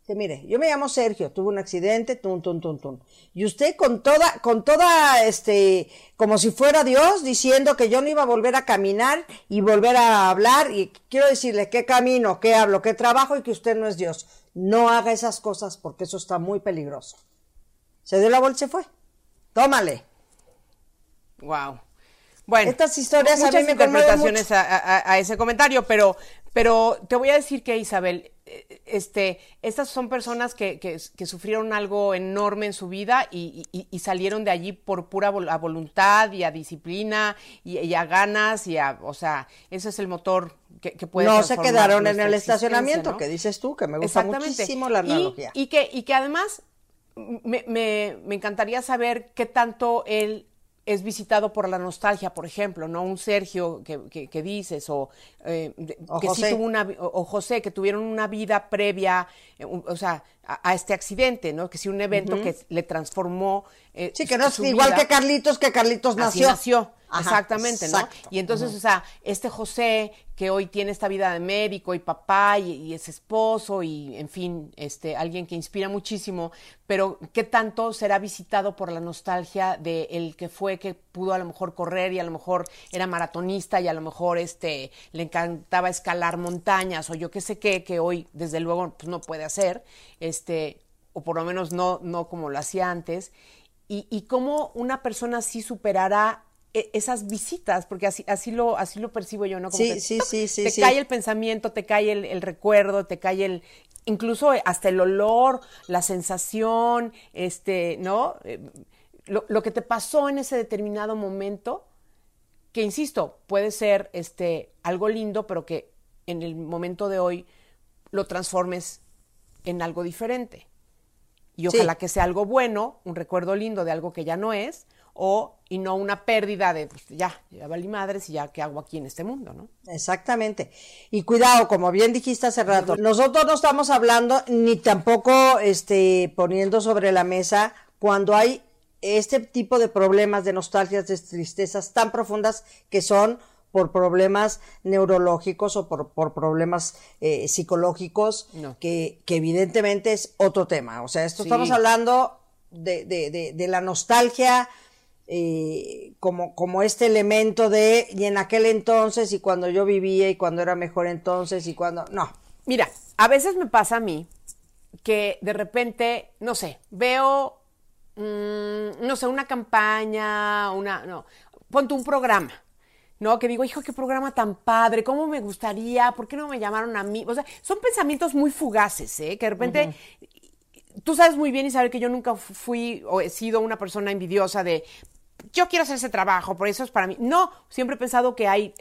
Dice, mire, yo me llamo Sergio, tuve un accidente, tun, tun, tun, tun. Y usted con toda, con toda, este, como si fuera Dios, diciendo que yo no iba a volver a caminar y volver a hablar. Y quiero decirle qué camino, qué hablo, qué trabajo y que usted no es Dios. No haga esas cosas porque eso está muy peligroso. Se dio la vuelta y se fue. Tómale. Wow. Bueno, Estas historias a muchas mí me conmueven interpretaciones a, a- a ese comentario, pero, pero te voy a decir que Isabel, eh, este, estas son personas que, que- que sufrieron algo enorme en su vida y, y- y salieron de allí por pura vol- a voluntad y a disciplina y, y a ganas y a, o sea, ese es el motor que, que puede No se quedaron en el estacionamiento, ¿no? que dices tú, que me gusta muchísimo la analogía. Y, que, y que además me, me- me encantaría saber qué tanto él es visitado por la nostalgia, por ejemplo, ¿no? Un Sergio que, que- que dices, o, eh, de- O que José. sí tuvo una, o, o José, que tuvieron una vida previa, eh, o sea, a, a este accidente, ¿no? Que sí un evento que le transformó. eh, Sí, que no es igual vida. que Carlitos, que Carlitos Así nació. nació, Ajá, exactamente, ¿no? Y entonces, o sea, este José que hoy tiene esta vida de médico y papá y, y es esposo y, en fin, este, alguien que inspira muchísimo, pero ¿qué tanto será visitado por la nostalgia de el que fue, que pudo a lo mejor correr y a lo mejor era maratonista y a lo mejor este, le encantaba escalar montañas o yo qué sé qué, que hoy desde luego pues, no puede hacer, este, o por lo menos no, no como lo hacía antes, y, y cómo una persona así superará e- esas visitas, porque así, así lo, así lo percibo yo, ¿no? Como Sí, que sí, sí, sí, Te sí. cae el pensamiento, te cae el, el recuerdo, te cae el, incluso hasta el olor, la sensación, este, ¿no? Eh, Lo, lo que te pasó en ese determinado momento, que insisto, puede ser este, algo lindo, pero que en el momento de hoy lo transformes en algo diferente. Y Sí. ojalá que sea algo bueno, un recuerdo lindo de algo que ya no es, o y no una pérdida de pues, ya, ya valí madres y ya qué hago aquí en este mundo, ¿no? Exactamente. Y cuidado, como bien dijiste hace rato, nosotros no estamos hablando ni tampoco este, poniendo sobre la mesa cuando hay este tipo de problemas de nostalgias, de tristezas tan profundas que son por problemas neurológicos o por, por problemas eh, psicológicos, No. que, que evidentemente es otro tema. O sea, esto Sí. estamos hablando de, de- de- de la nostalgia eh, como, como este elemento de y en aquel entonces y cuando yo vivía y cuando era mejor entonces y cuando no Mira, a veces me pasa a mí que de repente, no sé, veo, mm, no sé, una campaña, una, no, ponte un programa, ¿no? Que digo, hijo, qué programa tan padre, cómo me gustaría, ¿por qué no me llamaron a mí? O sea, son pensamientos muy fugaces, ¿eh? Que de repente tú sabes muy bien, Isabel, que yo nunca fui o he sido una persona envidiosa de yo quiero hacer ese trabajo, por eso es para mí. No, siempre he pensado que hay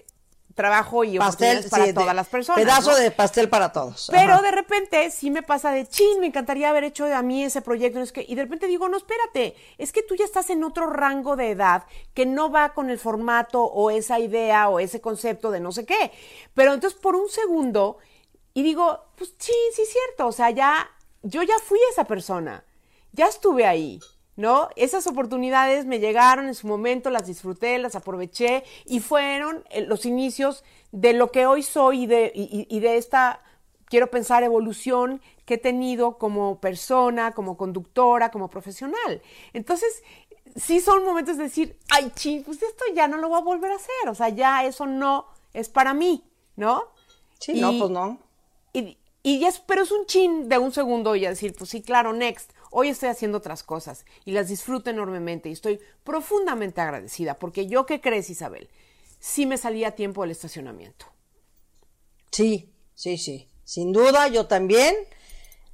trabajo y pastel para todas las personas. Pedazo de pastel para todos. Pero de repente sí me pasa de chin, me encantaría haber hecho a mí ese proyecto. Es que, y de repente digo, no, espérate, es que tú ya estás en otro rango de edad que no va con el formato o esa idea o ese concepto de no sé qué. Pero entonces por un segundo, y digo, pues chin, sí es cierto, o sea, ya, yo ya fui esa persona, ya estuve ahí. ¿No? Esas oportunidades me llegaron en su momento, las disfruté, las aproveché y fueron eh, los inicios de lo que hoy soy y de, y, de esta, quiero pensar, evolución que he tenido como persona, como conductora, como profesional. Entonces, sí son momentos de decir, ay, ching, pues esto ya no lo voy a volver a hacer, o sea, ya eso no es para mí, ¿no? Sí, no, pues no. Y, y es, pero es un chin de un segundo y decir, pues sí, claro, next. Hoy estoy haciendo otras cosas y las disfruto enormemente y estoy profundamente agradecida porque yo, ¿qué crees, Isabel? Sí me salía a tiempo del estacionamiento. Sí, sí, sí. Sin duda, yo también.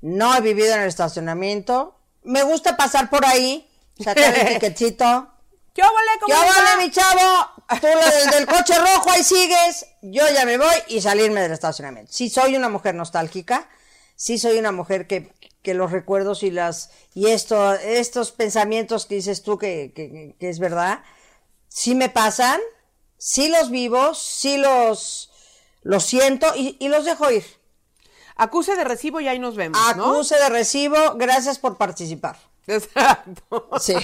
No he vivido en el estacionamiento. Me gusta pasar por ahí, sacar el [laughs] tiquetito. ¿Qué vale, ¿Qué vale, mi chavo? Tú del, del coche rojo, ahí sigues. Yo ya me voy y salirme del estacionamiento. Sí, soy una mujer nostálgica. Sí, soy una mujer que que los recuerdos y las y esto estos pensamientos que dices tú que, que, es verdad sí me pasan sí los vivo sí los los siento y, los dejo ir acuse de recibo y ahí nos vemos acuse de recibo gracias por participar exacto sí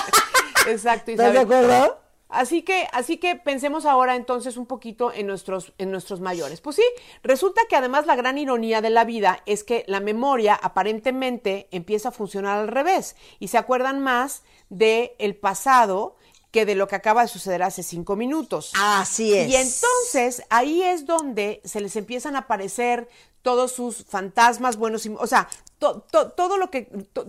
[laughs] exacto ¿Estás de acuerdo Así que, así que pensemos ahora entonces un poquito en nuestros, en nuestros mayores. Pues sí, resulta que además la gran ironía de la vida es que la memoria aparentemente empieza a funcionar al revés y se acuerdan más del el pasado que de lo que acaba de suceder hace cinco minutos. Así es. Y entonces ahí es donde se les empiezan a aparecer todos sus fantasmas buenos, o sea, todo lo que,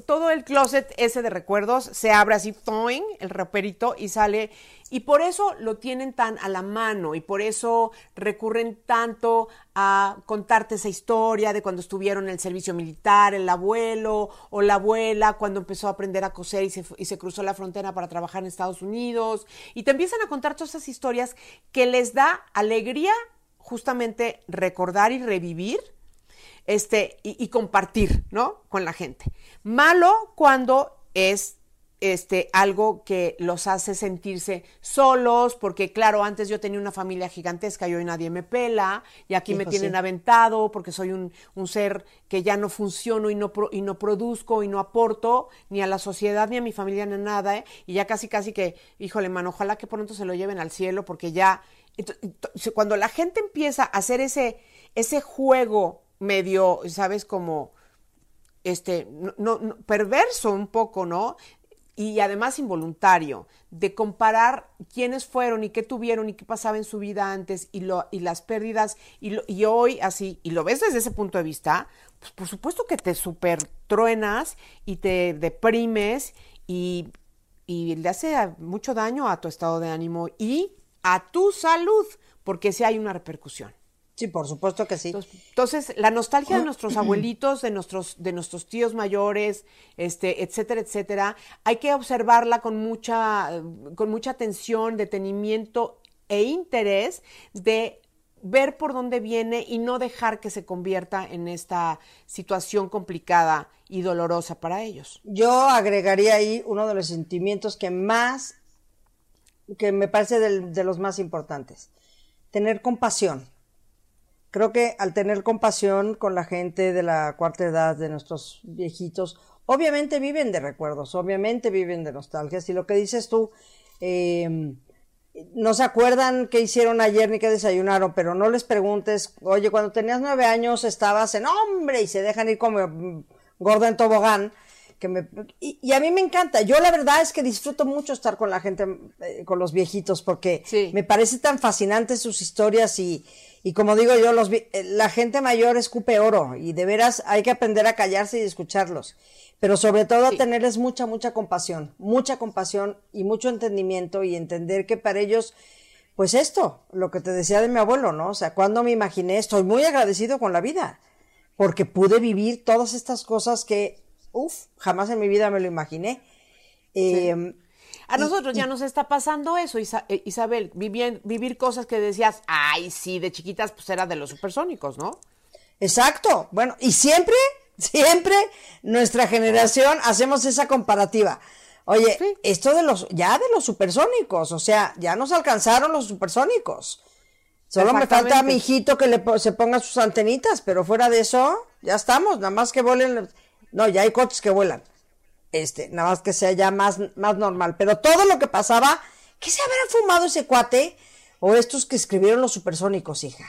todo el closet ese de recuerdos se abre así, toing, el raperito y sale, y por eso lo tienen tan a la mano y por eso recurren tanto a contarte esa historia de cuando estuvieron en el servicio militar, el abuelo o la abuela cuando empezó a aprender a coser y se, y se cruzó la frontera para trabajar en Estados Unidos, y te empiezan a contar todas esas historias que les da alegría justamente recordar y revivir este, y, compartir, ¿no? Con la gente. Malo cuando es este, algo que los hace sentirse solos, porque claro, antes yo tenía una familia gigantesca y hoy nadie me pela, y aquí me tienen aventado porque soy un, ser que ya no funciono y no, y no produzco y no aporto ni a la sociedad ni a mi familia ni a nada, ¿eh? y ya casi casi que, híjole, mano, ojalá que pronto se lo lleven al cielo, porque ya, cuando la gente empieza a hacer ese, ese juego medio, ¿sabes? Como, este, no, perverso un poco, ¿no? Y además involuntario, de comparar quiénes fueron y qué tuvieron y qué pasaba en su vida antes y, lo, y las pérdidas y, y hoy así, y lo ves desde ese punto de vista, pues por supuesto que te super truenas y te deprimes y, y le hace mucho daño a tu estado de ánimo y a tu salud, porque si hay una repercusión. Sí, por supuesto que sí. Entonces, la nostalgia de nuestros abuelitos, de nuestros, de nuestros tíos mayores, este, etcétera, etcétera, hay que observarla con mucha, con mucha atención, detenimiento e interés de ver por dónde viene y no dejar que se convierta en esta situación complicada y dolorosa para ellos. Yo agregaría ahí uno de los sentimientos que más, que me parece de los más importantes, tener compasión Creo que al tener compasión con la gente de la cuarta edad, de nuestros viejitos, obviamente viven de recuerdos, obviamente viven de nostalgias. Y lo que dices tú, em, no se acuerdan qué hicieron ayer ni qué desayunaron, pero no les preguntes, oye, cuando tenías nueve años estabas en hombre y se dejan ir como gordo en tobogán. Que me, y, a mí me encanta. Yo la verdad es que disfruto mucho estar con la gente, eh, con los viejitos, porque me parece tan fascinante sus historias y, y como digo yo, los, eh, la gente mayor escupe oro y de veras hay que aprender a callarse y escucharlos. Pero sobre todo a tenerles mucha, mucha compasión, mucha compasión y mucho entendimiento y entender que para ellos, pues esto, lo que te decía de mi abuelo, ¿no? O sea, cuando me imaginé, estoy muy agradecido con la vida, porque pude vivir todas estas cosas que uf, jamás en mi vida me lo imaginé. Eh, A nosotros ya nos está pasando eso, Isa- eh, Isabel, vivir, vivir cosas que decías, ay, sí, de chiquitas pues era de los supersónicos, ¿no? Exacto. Bueno, y siempre, siempre nuestra generación hacemos esa comparativa. Oye, Sí. esto de los, ya de los supersónicos, o sea, ya nos alcanzaron los supersónicos. Solo me falta a mi hijito que le se ponga sus antenitas, pero fuera de eso, ya estamos, nada más que vuelen. No, ya hay coches que vuelan. Este, nada más que sea ya más, más normal. Pero todo lo que pasaba, ¿qué se habrá fumado ese cuate? O estos que escribieron los supersónicos, hija.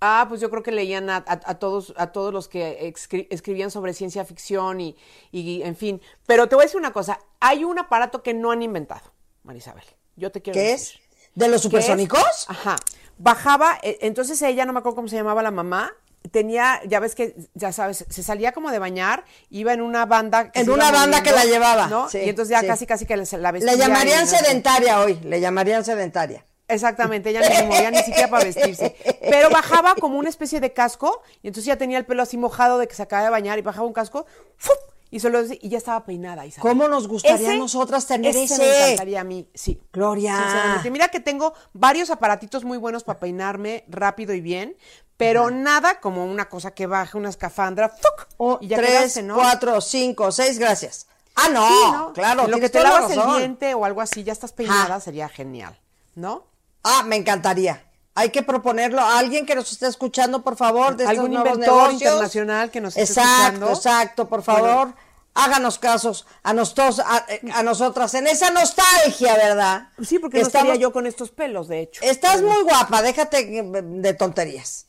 Ah, pues yo creo que leían a, a- a todos a todos los que escri- escribían sobre ciencia ficción y, y, en fin. Pero te voy a decir una cosa, hay un aparato que no han inventado, Marisabel. Yo te quiero ¿Qué decir. es? ¿De los supersónicos? Ajá. Bajaba, eh, entonces ella, no me acuerdo cómo se llamaba la mamá, tenía, ya ves que, ya sabes, se salía como de bañar, iba en una banda. que En una banda que la llevaba, ¿no? sí, y entonces ya sí. casi, casi que la vestía. Le llamarían y no sedentaria hoy, le llamarían sedentaria. Exactamente, ella ni se movía ni siquiera para vestirse. Pero bajaba como una especie de casco, y entonces ya tenía el pelo así mojado de que se acaba de bañar, y bajaba un casco, ¡fup! y solo y ya estaba peinada. Isabel. ¿Cómo nos gustaría a nosotras tener Me ese? encantaría a mí, sí. Gloria. Sinceramente. Mira que tengo varios aparatitos muy buenos para peinarme rápido y bien, pero nada como una cosa que baje, una escafandra, ¡fuc! O y ya tres, quedaste, ¿no? cuatro, cinco, seis, gracias. Ah, no, Sí, ¿no? claro, lo que te toda lavas el diente o algo así, ya estás peinada, sería genial, ¿no? Ah, me encantaría. Hay que proponerlo a alguien que nos esté escuchando, por favor, de estos Algún nuevos inventor negocios. internacional que nos esté Exacto, escuchando. exacto, por favor. Háganos casos a, nosotros, a, a nosotras en esa nostalgia, ¿verdad? Sí, porque Que no estaría yo con estos pelos, de hecho. Estás muy guapa, déjate de tonterías.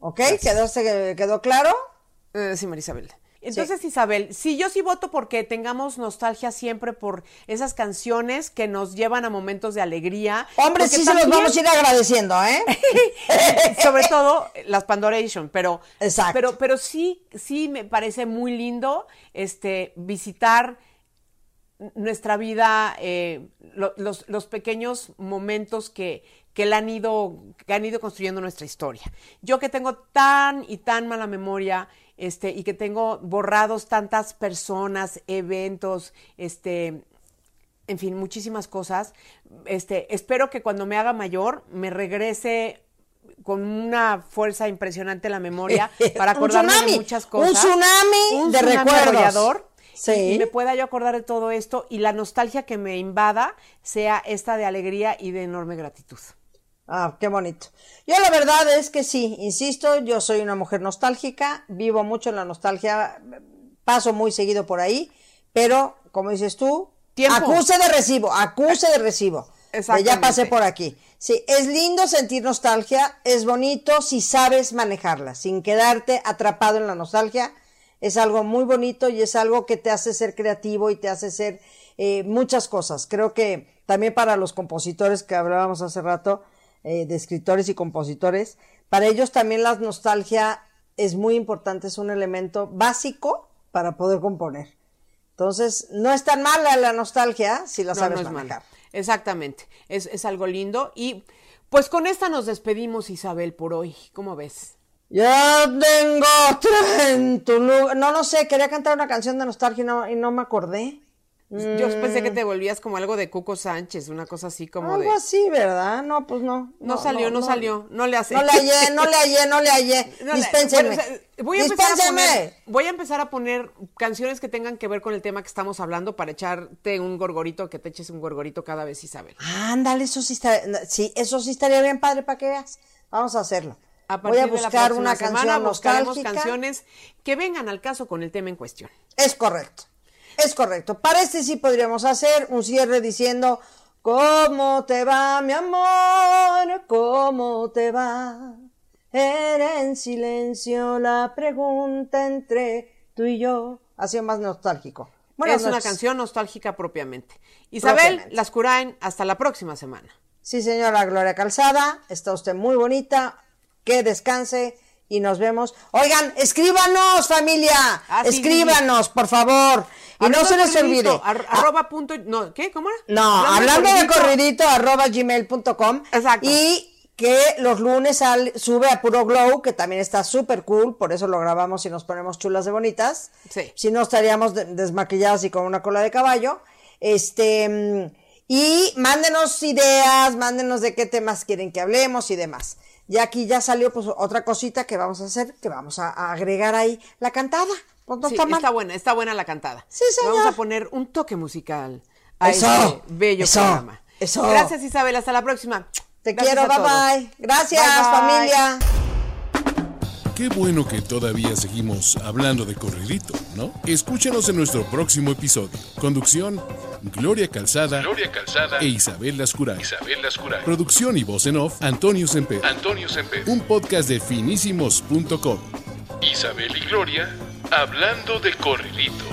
¿Ok? ¿Quedó, se- ¿Quedó claro? Eh, sí, Marisabel. Entonces, Isabel, sí, yo sí voto porque tengamos nostalgia siempre por esas canciones que nos llevan a momentos de alegría. Hombre, sí se los vamos a ir agradeciendo, ¿eh? [laughs] sobre todo las Pandoration, pero, Exacto. pero, pero sí, sí me parece muy lindo este visitar nuestra vida, eh, lo- los, los pequeños momentos que, que la han ido, que han ido construyendo nuestra historia. Yo que tengo tan y tan mala memoria, este, y que tengo borrados tantas personas, eventos, este, en fin, muchísimas cosas. Este, espero que cuando me haga mayor me regrese con una fuerza impresionante la memoria [laughs] para Un acordarme tsunami, de muchas cosas. un tsunami de recuerdos. arrollador, Sí. y, y me pueda yo acordar de todo esto y la nostalgia que me invada sea esta de alegría y de enorme gratitud. Ah, qué bonito. Yo la verdad es que sí, insisto, yo soy una mujer nostálgica, vivo mucho en la nostalgia, paso muy seguido por ahí, pero como dices tú, Tiempo. acuse de recibo, acuse de recibo. De ya pasé por aquí. Sí, es lindo sentir nostalgia, es bonito si sabes manejarla, sin quedarte atrapado en la nostalgia. Es algo muy bonito y es algo que te hace ser creativo y te hace ser eh, muchas cosas. Creo que también para los compositores que hablábamos hace rato, eh, de escritores y compositores, para ellos también la nostalgia es muy importante, es un elemento básico para poder componer. Entonces, no es tan mala la nostalgia si la No, sabes no manejar. Exactamente, es, es algo lindo. Y pues con esta nos despedimos, Isabel, por hoy. ¿Cómo ves? Ya tengo otra en tu lugar. No, no sé, quería cantar una canción de nostalgia y no, y no me acordé. Yo pensé que te volvías como algo de Cuco Sánchez, una cosa así como Algo de... así, ¿verdad? No, pues no. No, salió, no, salió, no le hace. No le hallé, no le hallé, no le hallé. [laughs] No Dispénsenme. bueno, o sea, voy a empezar a poner, voy a empezar a poner canciones que tengan que ver con el tema que estamos hablando para echarte un gorgorito, que te eches un gorgorito cada vez, Isabel. Ándale, eso sí está, sí, eso sí estaría bien padre para que veas. Vamos a hacerlo. A Voy a partir de la buscar una semana canción buscaremos canciones que vengan al caso con el tema en cuestión. Es correcto. Es correcto. Para este sí podríamos hacer un cierre diciendo, ¿cómo te va, mi amor? ¿Cómo te va? Era en silencio la pregunta entre tú y yo. Así más nostálgico. Buenas es una canción nostálgica propiamente. Isabel Propiamente. Las Curaen, hasta la próxima semana. Sí, señora Gloria Calzada, está usted muy bonita, que descanse y nos vemos. Oigan, escríbanos, familia, Ah, sí, escríbanos, por favor. Y no se de les olvide. ar- Ah, arroba punto, no, ¿qué? ¿Cómo era? no, hablando de corridito, corridito, arroba gmail.com. Exacto. Y que los lunes al- sube a Puro Glow, que también está súper cool, por eso lo grabamos y nos ponemos chulas de bonitas. Sí. Si no, estaríamos de- desmaquilladas y con una cola de caballo. Este, mm, y mándenos ideas, mándenos de qué temas quieren que hablemos y demás. Ya aquí ya salió pues otra cosita que vamos a hacer, que vamos a, a agregar ahí la cantada. Pues no Sí, está mal. está buena, está buena la cantada. Sí, señor. Vamos a poner un toque musical a Eso, este bello eso, programa. eso. Gracias, Isabel. Hasta la próxima. Te Gracias quiero, bye todos. bye. Gracias, Bye, bye. familia. Qué bueno que todavía seguimos hablando de corridito, ¿no? Escúchanos en nuestro próximo episodio. Conducción, Gloria Calzada, Gloria Calzada e Isabel Lascuray. Isabel Lascuray. Producción y voz en off, Antonio Semper. Antonio Semper. Un podcast de finísimos.com. Isabel y Gloria hablando de corridito.